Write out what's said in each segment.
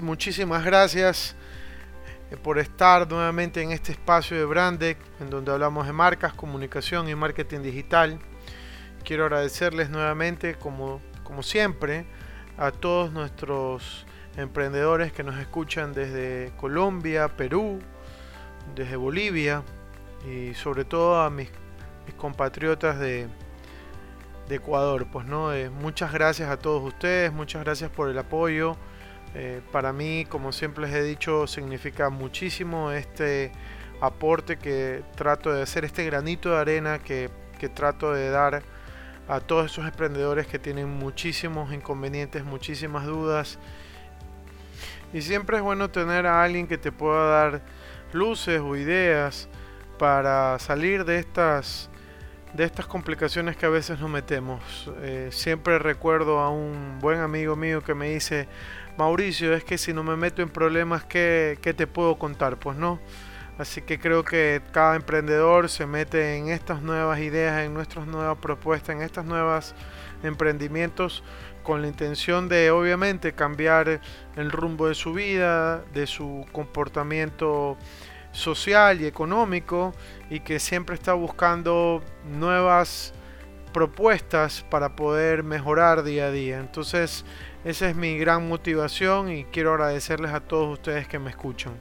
Muchísimas gracias eh, por estar nuevamente en este espacio de Brandec, en donde hablamos de marcas, comunicación y marketing digital. Quiero agradecerles nuevamente, como, como siempre, a todos nuestros emprendedores que nos escuchan desde Colombia, Perú, desde Bolivia y sobre todo a mis, compatriotas de, de Ecuador. Pues no, eh, muchas gracias a todos ustedes, muchas gracias por el apoyo. Eh, para mí, como siempre les he dicho, significa muchísimo este aporte que trato de hacer, este granito de arena que, que trato de dar a todos esos emprendedores que tienen muchísimos inconvenientes, muchísimas dudas. Y siempre es bueno tener a alguien que te pueda dar luces o ideas para salir de estas de estas complicaciones que a veces nos metemos. Eh, siempre recuerdo a un buen amigo mío que me dice, Mauricio, es que si no me meto en problemas, ¿qué, ¿qué, te puedo contar? Pues no. Así que creo que cada emprendedor se mete en estas nuevas ideas, en nuestras nuevas propuestas, en estas nuevas emprendimientos con la intención de obviamente cambiar el rumbo de su vida, de su comportamiento social y económico y que siempre está buscando nuevas propuestas para poder mejorar día a día. Entonces, esa es mi gran motivación y quiero agradecerles a todos ustedes que me escuchan.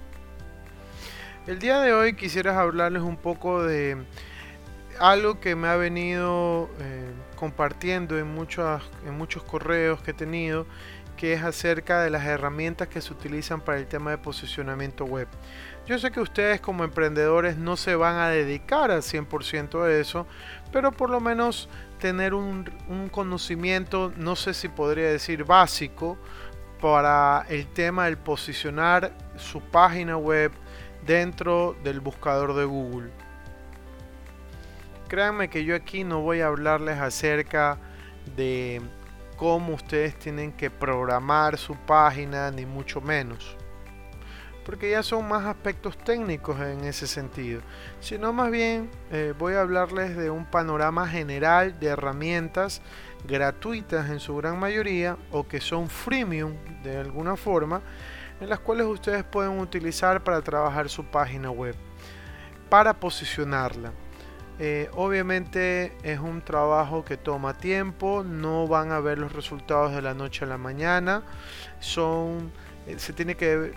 El día de hoy quisiera hablarles un poco de algo que me ha venido eh, compartiendo en, muchos en muchos correos que he tenido, que es acerca de las herramientas que se utilizan para el tema de posicionamiento web. Yo sé que ustedes como emprendedores no se van a dedicar al 100% a eso, pero por lo menos tener un, conocimiento, no sé si podría decir básico, para el tema del posicionar su página web dentro del buscador de Google. Créanme que yo aquí no voy a hablarles acerca de cómo ustedes tienen que programar su página, ni mucho menos porque ya son más aspectos técnicos en ese sentido, sino más bien eh, voy a hablarles de un panorama general de herramientas gratuitas en su gran mayoría o que son freemium de alguna forma, en las cuales ustedes pueden utilizar para trabajar su página web, para posicionarla. Eh, obviamente es un trabajo que toma tiempo, no van a ver los resultados de la noche a la mañana, son se tiene que,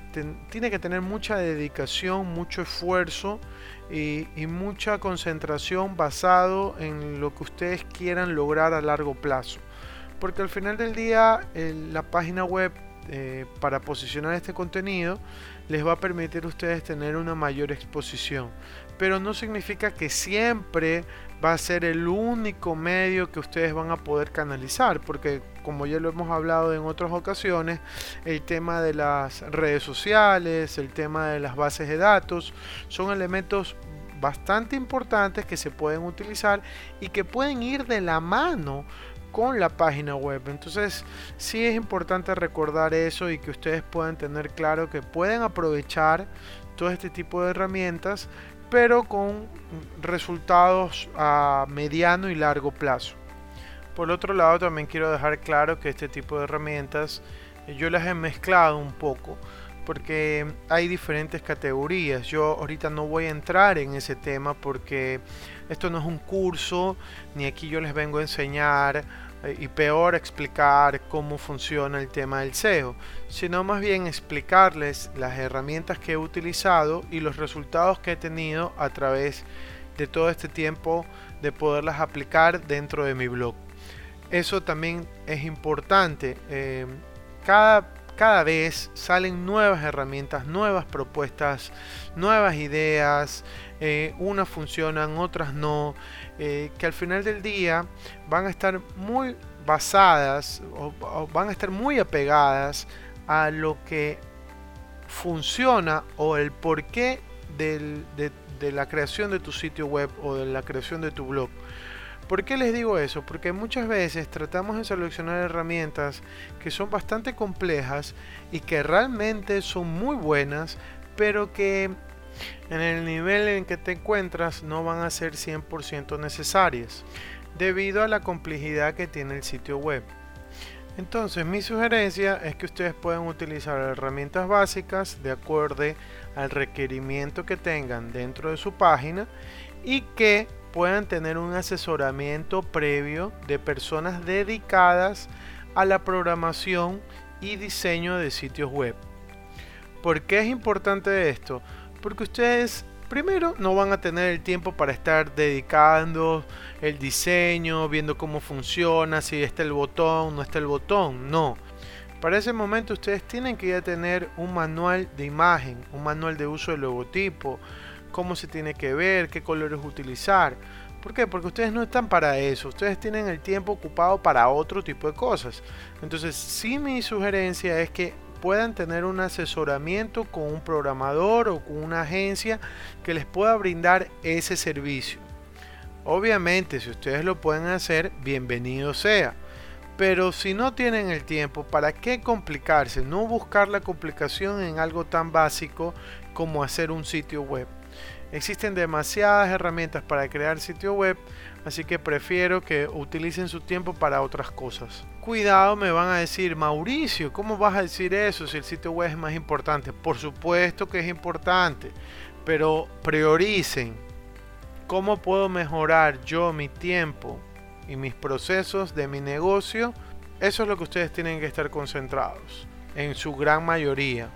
tiene que tener mucha dedicación, mucho esfuerzo y, mucha concentración basado en lo que ustedes quieran lograr a largo plazo. Porque al final del día la página web eh, para posicionar este contenido les va a permitir a ustedes tener una mayor exposición. Pero no significa que siempre va a ser el único medio que ustedes van a poder canalizar, porque como ya lo hemos hablado en otras ocasiones, el tema de las redes sociales, el tema de las bases de datos, son elementos bastante importantes que se pueden utilizar y que pueden ir de la mano con la página web. Entonces sí es importante recordar eso y que ustedes puedan tener claro que pueden aprovechar todo este tipo de herramientas pero con resultados a mediano y largo plazo. Por otro lado, también quiero dejar claro que este tipo de herramientas eh, yo las he mezclado un poco porque hay diferentes categorías. Yo ahorita no voy a entrar en ese tema porque esto no es un curso, ni aquí yo les vengo a enseñar eh, y peor explicar cómo funciona el tema del SEO, sino más bien explicarles las herramientas que he utilizado y los resultados que he tenido a través de todo este tiempo de poderlas aplicar dentro de mi blog. Eso también es importante. Eh, cada cada vez salen nuevas herramientas, nuevas propuestas, nuevas ideas, eh, unas funcionan, otras no, eh, que al final del día van a estar muy basadas o, van a estar muy apegadas a lo que funciona o el porqué del, de, de la creación de tu sitio web o de la creación de tu blog. ¿Por qué les digo eso? Porque muchas veces tratamos de seleccionar herramientas que son bastante complejas y que realmente son muy buenas, pero que en el nivel en que te encuentras no van a ser 100% necesarias, debido a la complejidad que tiene el sitio web. Entonces mi sugerencia es que ustedes puedan utilizar herramientas básicas de acuerdo al requerimiento que tengan dentro de su página y que puedan tener un asesoramiento previo de personas dedicadas a la programación y diseño de sitios web. ¿Por qué es importante esto? Porque ustedes primero no van a tener el tiempo para estar dedicando el diseño, viendo cómo funciona, si está el botón, no está el botón, no. Para ese momento ustedes tienen que ya tener un manual de imagen, un manual de uso del logotipo, cómo se tiene que ver, qué colores utilizar. ¿Por qué? Porque ustedes no están para eso, ustedes tienen el tiempo ocupado para otro tipo de cosas. Entonces, sí mi sugerencia es que puedan tener un asesoramiento con un programador o con una agencia que les pueda brindar ese servicio. Obviamente, si ustedes lo pueden hacer, bienvenido sea. Pero si no tienen el tiempo, ¿para qué complicarse? No buscar la complicación en algo tan básico como hacer un sitio web. Existen demasiadas herramientas para crear sitio web, así que prefiero que utilicen su tiempo para otras cosas. Cuidado, me van a decir, Mauricio, ¿cómo vas a decir eso si el sitio web es más importante? Por supuesto que es importante, pero prioricen. ¿Cómo puedo mejorar yo mi tiempo y mis procesos de mi negocio? Eso es lo que ustedes tienen que estar concentrados, en su gran mayoría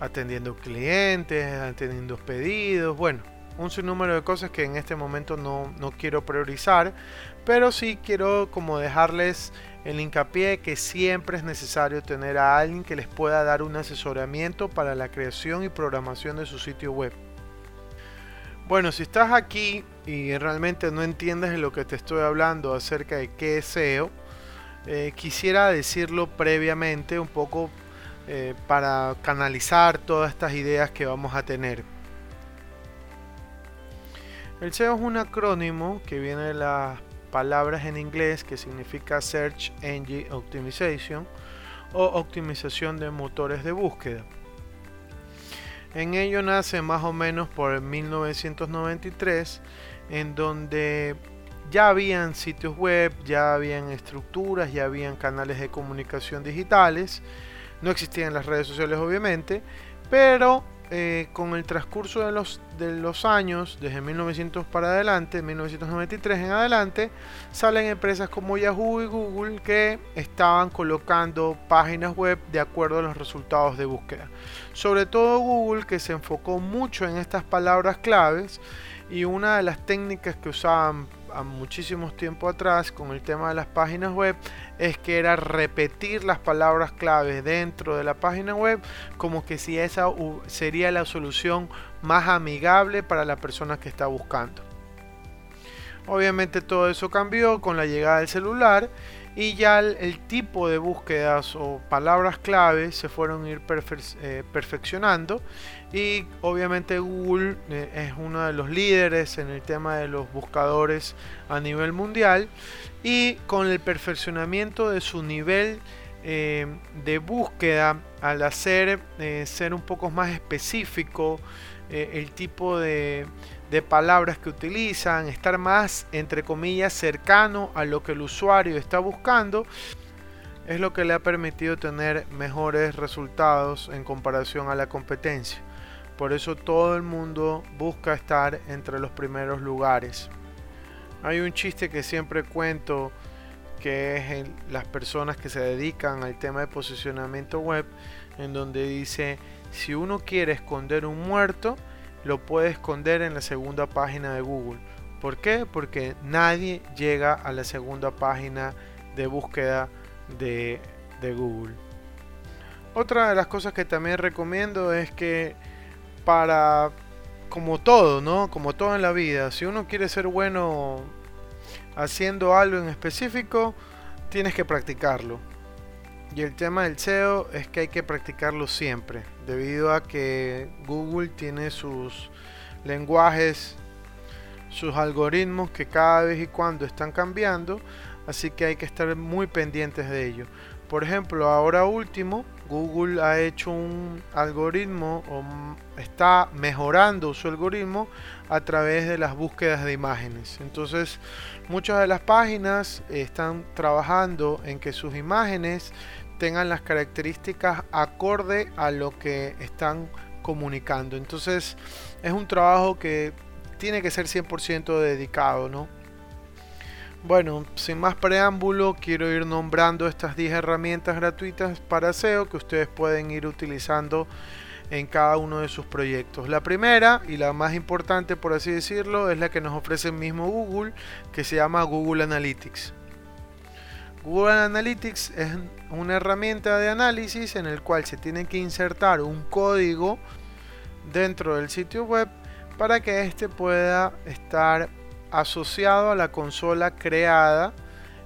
atendiendo clientes, atendiendo pedidos, bueno, un sinnúmero de cosas que en este momento no, no quiero priorizar, pero sí quiero como dejarles el hincapié que siempre es necesario tener a alguien que les pueda dar un asesoramiento para la creación y programación de su sitio web. Bueno, si estás aquí y realmente no entiendes de lo que te estoy hablando acerca de qué es SEO, eh, quisiera decirlo previamente un poco eh, para canalizar todas estas ideas que vamos a tener. El SEO es un acrónimo que viene de las palabras en inglés que significa Search Engine Optimization o optimización de motores de búsqueda. En ello nace más o menos por 1993, en donde ya habían sitios web, ya habían estructuras, ya habían canales de comunicación digitales no existían las redes sociales obviamente, pero eh, con el transcurso de los, de los años, desde 1900 para adelante, 1993 en adelante, salen empresas como Yahoo y Google que estaban colocando páginas web de acuerdo a los resultados de búsqueda. Sobre todo Google que se enfocó mucho en estas palabras claves y una de las técnicas que usaban a muchísimos tiempo atrás con el tema de las páginas web es que era repetir las palabras claves dentro de la página web como que si esa sería la solución más amigable para la persona que está buscando. Obviamente todo eso cambió con la llegada del celular y ya el, tipo de búsquedas o palabras clave se fueron a ir eh, perfeccionando y obviamente Google eh, es uno de los líderes en el tema de los buscadores a nivel mundial. Y con el perfeccionamiento de su nivel eh, de búsqueda al hacer ser un poco más específico el tipo de de palabras que utilizan, estar más, entre comillas, cercano a lo que el usuario está buscando, es lo que le ha permitido tener mejores resultados en comparación a la competencia. Por eso todo el mundo busca estar entre los primeros lugares. Hay un chiste que siempre cuento que es las personas que se dedican al tema de posicionamiento web, en donde dice, si uno quiere esconder un muerto, lo puede esconder en la segunda página de Google. ¿Por qué? Porque nadie llega a la segunda página de búsqueda de, Google. Otra de las cosas que también recomiendo es que para, como todo, ¿no? Como todo en la vida, si uno quiere ser bueno haciendo algo en específico, tienes que practicarlo. Y el tema del SEO es que hay que practicarlo siempre, debido a que Google tiene sus lenguajes, sus algoritmos que cada vez y cuando están cambiando, así que hay que estar muy pendientes de ello. Por ejemplo, ahora último, Google ha hecho un algoritmo o está mejorando su algoritmo a través de las búsquedas de imágenes. Entonces, muchas de las páginas están trabajando en que sus imágenes tengan las características acorde a lo que están comunicando. Entonces, es un trabajo que tiene que ser 100% dedicado, ¿no? Bueno, sin más preámbulo, quiero ir nombrando estas 10 herramientas gratuitas para SEO que ustedes pueden ir utilizando en cada uno de sus proyectos. La primera y la más importante, por así decirlo, es la que nos ofrece el mismo Google, que se llama Google Analytics. Google Analytics es una herramienta de análisis en el cual se tiene que insertar un código dentro del sitio web para que éste pueda estar asociado a la consola creada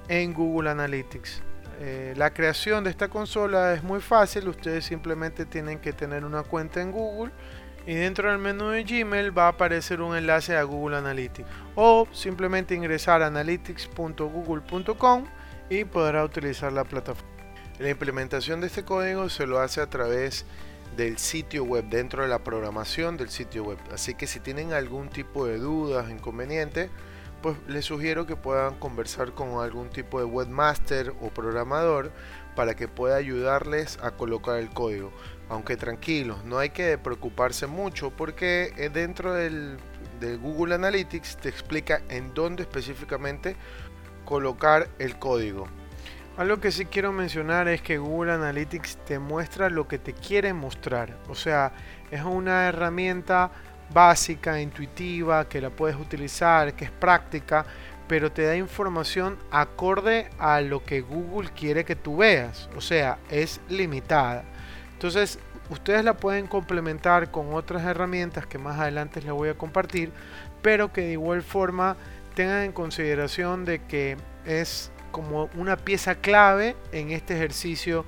en Google Analytics. Eh, la creación de esta consola es muy fácil, ustedes simplemente tienen que tener una cuenta en Google y dentro del menú de Gmail va a aparecer un enlace a Google Analytics o simplemente ingresar a analytics.google.com y podrá utilizar la plataforma. La implementación de este código se lo hace a través del sitio web, dentro de la programación del sitio web. Así que si tienen algún tipo de dudas, inconveniente, pues les sugiero que puedan conversar con algún tipo de webmaster o programador para que pueda ayudarles a colocar el código. Aunque tranquilos, no hay que preocuparse mucho porque eh, dentro del, del Google Analytics te explica en dónde específicamente colocar el código. Algo que sí quiero mencionar es que Google Analytics te muestra lo que te quiere mostrar. O sea, es una herramienta básica, intuitiva, que la puedes utilizar, que es práctica, pero te da información acorde a lo que Google quiere que tú veas. O sea, es limitada. Entonces, ustedes la pueden complementar con otras herramientas que más adelante les voy a compartir, pero que de igual forma tengan en consideración de que es como una pieza clave en este ejercicio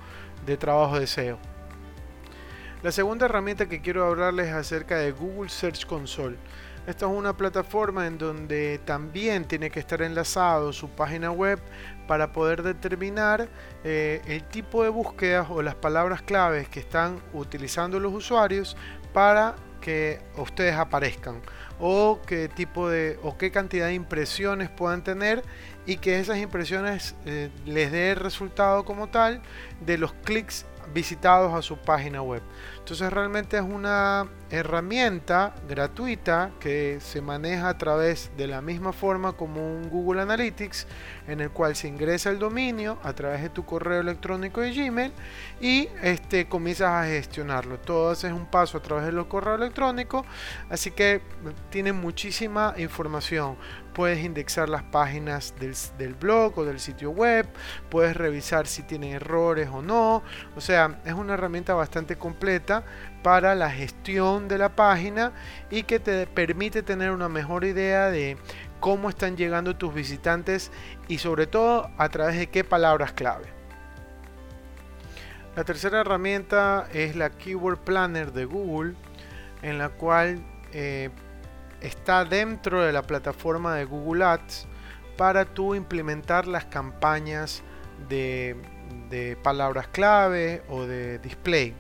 de trabajo de SEO. La segunda herramienta que quiero hablarles es acerca de Google Search Console. Esta es una plataforma en donde también tiene que estar enlazado su página web para poder determinar eh, el tipo de búsquedas o las palabras claves que están utilizando los usuarios para que ustedes aparezcan o qué tipo de o qué cantidad de impresiones puedan tener y que esas impresiones eh, les dé el resultado como tal de los clics visitados a su página web. Entonces realmente es una herramienta gratuita que se maneja a través de la misma forma como un Google Analytics en el cual se ingresa el dominio a través de tu correo electrónico de Gmail y este, comienzas a gestionarlo. Todo es un paso a través de los correos electrónicos, así que tiene muchísima información puedes indexar las páginas del, blog o del sitio web, puedes revisar si tiene errores o no, o sea, es una herramienta bastante completa para la gestión de la página y que te permite tener una mejor idea de cómo están llegando tus visitantes y sobre todo a través de qué palabras clave. La tercera herramienta es la Keyword Planner de Google, en la cual eh, está dentro de la plataforma de Google Ads para tú implementar las campañas de, palabras clave o de display.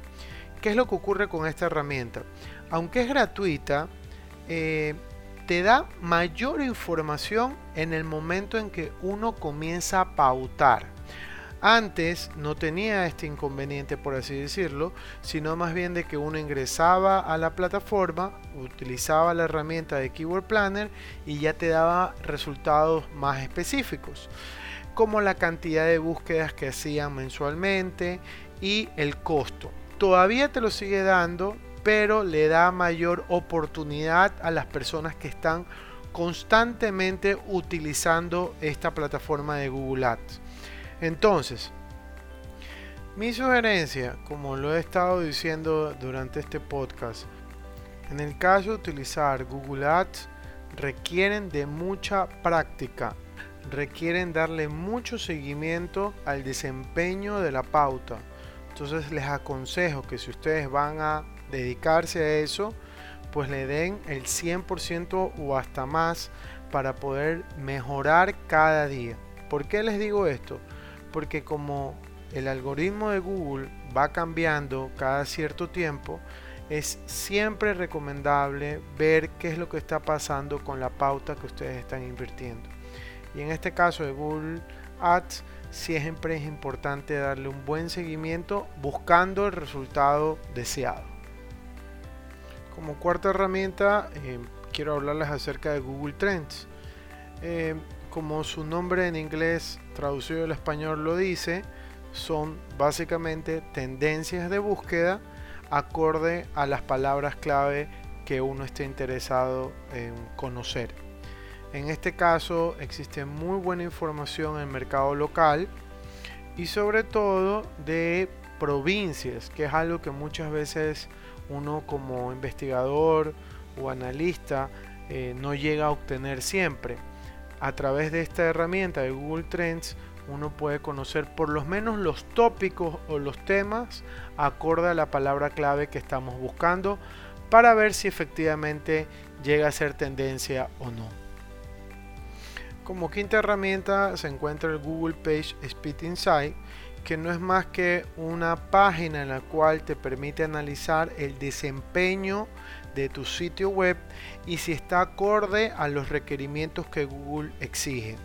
¿Qué es lo que ocurre con esta herramienta? Aunque es gratuita, eh, te da mayor información en el momento en que uno comienza a pautar. Antes no tenía este inconveniente, por así decirlo, sino más bien de que uno ingresaba a la plataforma, utilizaba la herramienta de Keyword Planner y ya te daba resultados más específicos, como la cantidad de búsquedas que hacían mensualmente y el costo. Todavía te lo sigue dando, pero le da mayor oportunidad a las personas que están constantemente utilizando esta plataforma de Google Ads. Entonces, mi sugerencia, como lo he estado diciendo durante este podcast, en el caso de utilizar Google Ads, requieren de mucha práctica. requieren darle mucho seguimiento al desempeño de la pauta. Entonces les aconsejo que si ustedes van a dedicarse a eso, pues le den el 100% o hasta más para poder mejorar cada día. ¿Por qué les digo esto? Porque como el algoritmo de Google va cambiando cada cierto tiempo, es siempre recomendable ver qué es lo que está pasando con la pauta que ustedes están invirtiendo. Y en este caso de Google Ads, siempre es importante darle un buen seguimiento buscando el resultado deseado. Como cuarta herramienta, eh, quiero hablarles acerca de Google Trends. Eh, como su nombre en inglés traducido al español lo dice, son básicamente tendencias de búsqueda acorde a las palabras clave que uno esté interesado en conocer. En este caso existe muy buena información en el mercado local y sobre todo de provincias, que es algo que muchas veces uno como investigador o analista eh, no llega a obtener siempre. A través de esta herramienta de Google Trends uno puede conocer por lo menos los tópicos o los temas acorde a la palabra clave que estamos buscando para ver si efectivamente llega a ser tendencia o no. Como quinta herramienta se encuentra el Google Page Speed Insight, que no es más que una página en la cual te permite analizar el desempeño de tu sitio web y si está acorde a los requerimientos que Google exige.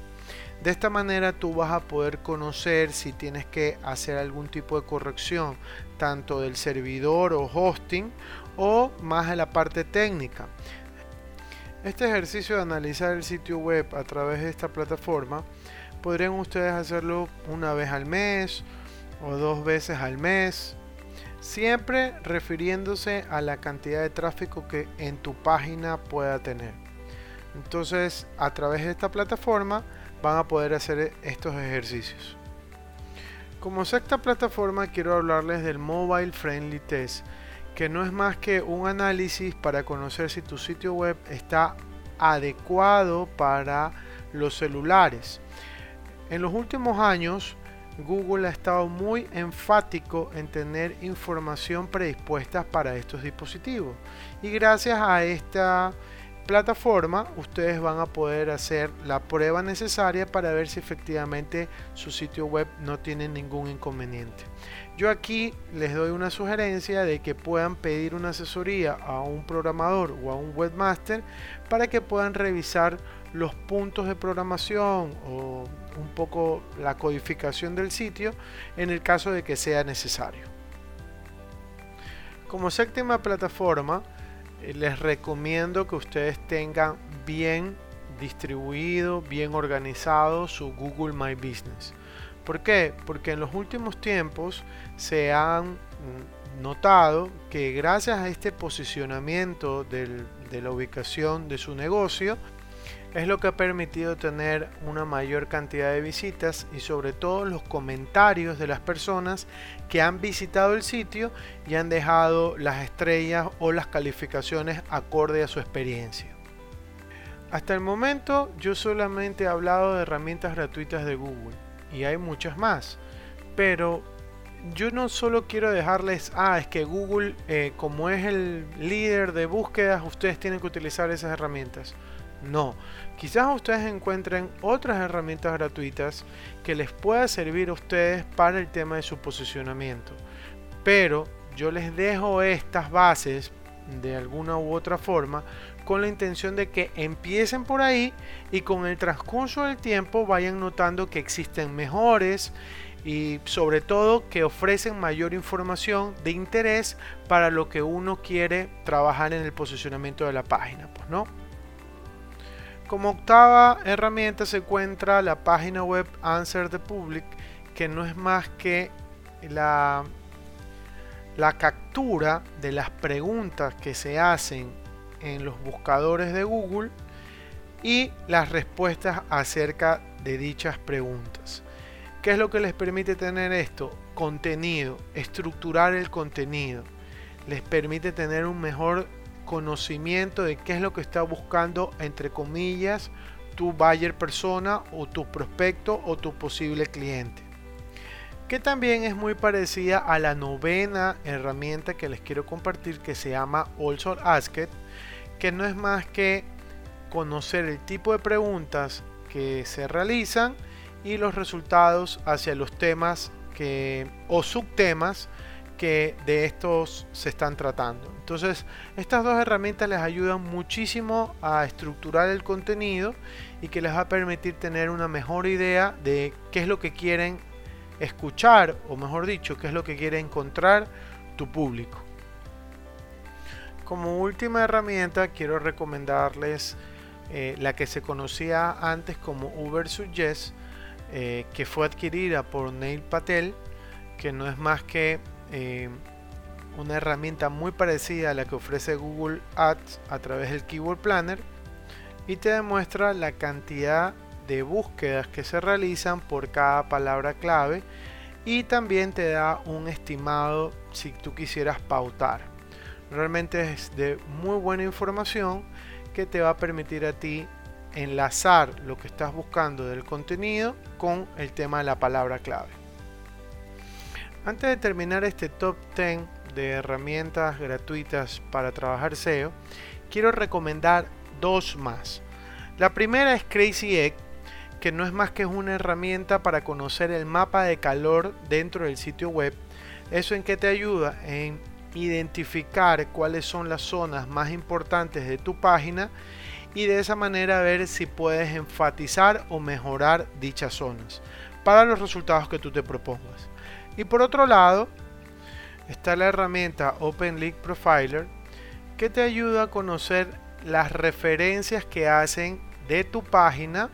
De esta manera tú vas a poder conocer si tienes que hacer algún tipo de corrección, tanto del servidor o hosting o más en la parte técnica. Este ejercicio de analizar el sitio web a través de esta plataforma podrían ustedes hacerlo una vez al mes o dos veces al mes, siempre refiriéndose a la cantidad de tráfico que en tu página pueda tener. Entonces, a través de esta plataforma van a poder hacer estos ejercicios. Como sexta plataforma quiero hablarles del Mobile Friendly Test, que no es más que un análisis para conocer si tu sitio web está adecuado para los celulares. En los últimos años, Google ha estado muy enfático en tener información predispuesta para estos dispositivos. Y gracias a esta plataforma ustedes van a poder hacer la prueba necesaria para ver si efectivamente su sitio web no tiene ningún inconveniente. Yo aquí les doy una sugerencia de que puedan pedir una asesoría a un programador o a un webmaster para que puedan revisar los puntos de programación o un poco la codificación del sitio en el caso de que sea necesario. Como séptima plataforma, eh, les recomiendo que ustedes tengan bien distribuido, bien organizado su Google My Business. ¿Por qué? Porque en los últimos tiempos se han mm, notado que gracias a este posicionamiento de la ubicación de su negocio, es lo que ha permitido tener una mayor cantidad de visitas y sobre todo los comentarios de las personas que han visitado el sitio y han dejado las estrellas o las calificaciones acorde a su experiencia. Hasta el momento yo solamente he hablado de herramientas gratuitas de Google y hay muchas más, pero yo no solo quiero dejarles, ah, es que Google eh, como es el líder de búsquedas, ustedes tienen que utilizar esas herramientas. No, quizás ustedes encuentren otras herramientas gratuitas que les pueda servir a ustedes para el tema de su posicionamiento. Pero yo les dejo estas bases de alguna u otra forma con la intención de que empiecen por ahí y con el transcurso del tiempo vayan notando que existen mejores y sobre todo que ofrecen mayor información de interés para lo que uno quiere trabajar en el posicionamiento de la página, pues no. Como octava herramienta se encuentra la página web Answer the Public, que no es más que la, la captura de las preguntas que se hacen en los buscadores de Google y las respuestas acerca de dichas preguntas. ¿Qué es lo que les permite tener esto? Contenido, estructurar el contenido. Les permite tener un mejor conocimiento de qué es lo que está buscando, entre comillas, tu buyer persona o tu prospecto o tu posible cliente. Que también es muy parecida a la novena herramienta que les quiero compartir que se llama Also Asked, que no es más que conocer el tipo de preguntas que se realizan y los resultados hacia los temas que, o subtemas que de estos se están tratando. Entonces, estas dos herramientas les ayudan muchísimo a estructurar el contenido y que les va a permitir tener una mejor idea de qué es lo que quieren escuchar, o mejor dicho, qué es lo que quiere encontrar tu público. Como última herramienta, quiero recomendarles eh, la que se conocía antes como Uber Suggest, eh, que fue adquirida por Neil Patel, que no es más que eh, una herramienta muy parecida a la que ofrece Google Ads a través del Keyword Planner y te demuestra la cantidad de búsquedas que se realizan por cada palabra clave y también te da un estimado si tú quisieras pautar. Realmente es de muy buena información que te va a permitir a ti enlazar lo que estás buscando del contenido con el tema de la palabra clave. Antes de terminar este top 10 de herramientas gratuitas para trabajar SEO, quiero recomendar dos más. La primera es Crazy Egg, que no es más que una herramienta para conocer el mapa de calor dentro del sitio web. ¿Eso en qué te ayuda? En identificar cuáles son las zonas más importantes de tu página y de esa manera ver si puedes enfatizar o mejorar dichas zonas para los resultados que tú te propongas. Y por otro lado, está la herramienta Open League Profiler que te ayuda a conocer las referencias que hacen de tu página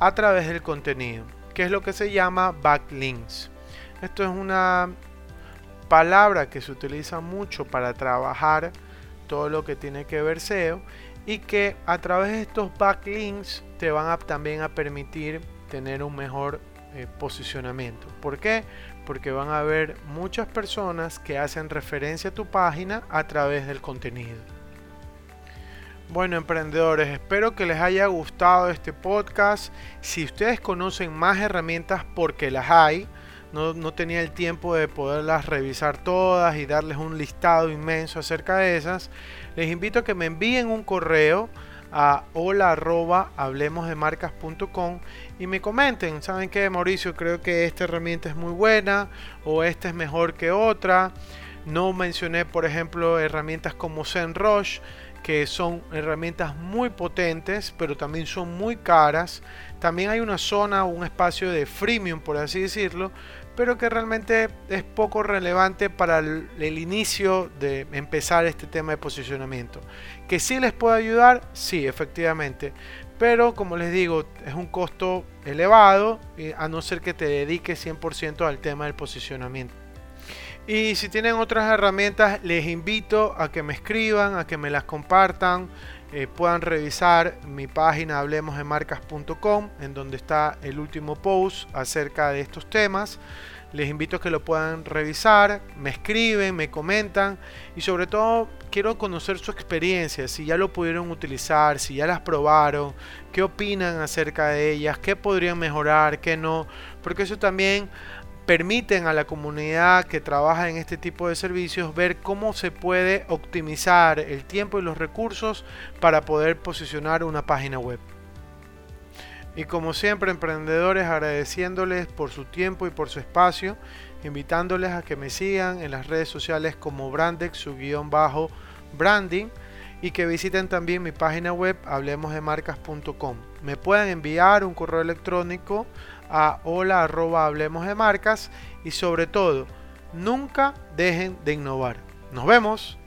a través del contenido, que es lo que se llama backlinks. Esto es una palabra que se utiliza mucho para trabajar todo lo que tiene que ver SEO y que a través de estos backlinks te van a, también a permitir tener un mejor eh, posicionamiento. ¿Por qué? Porque van a haber muchas personas que hacen referencia a tu página a través del contenido. Bueno, emprendedores, espero que les haya gustado este podcast. Si ustedes conocen más herramientas, porque las hay, no, tenía el tiempo de poderlas revisar todas y darles un listado inmenso acerca de esas, les invito a que me envíen un correo a hola y me comenten, ¿saben qué Mauricio? Creo que esta herramienta es muy buena o esta es mejor que otra. No mencioné, por ejemplo, herramientas como ZenRush, que son herramientas muy potentes, pero también son muy caras. También hay una zona, un espacio de freemium, por así decirlo, pero que realmente es poco relevante para el, inicio de empezar este tema de posicionamiento. Que sí les puede ayudar, sí, efectivamente, pero como les digo, es un costo elevado, a no ser que te dediques 100% al tema del posicionamiento. Y si tienen otras herramientas, les invito a que me escriban, a que me las compartan. Eh, puedan revisar mi página hablemosdemarcas.com en donde está el último post acerca de estos temas. Les invito a que lo puedan revisar, me escriben, me comentan y sobre todo quiero conocer su experiencia, si ya lo pudieron utilizar, si ya las probaron, qué opinan acerca de ellas, qué podrían mejorar, qué no, porque eso también permiten a la comunidad que trabaja en este tipo de servicios ver cómo se puede optimizar el tiempo y los recursos para poder posicionar una página web. Y como siempre, emprendedores, agradeciéndoles por su tiempo y por su espacio, invitándoles a que me sigan en las redes sociales como Brandex, su guion bajo branding, y que visiten también mi página web hablemosdemarcas.com. Me pueden enviar un correo electrónico a hola arroba hablemos de marcas y sobre todo, nunca dejen de innovar. Nos vemos.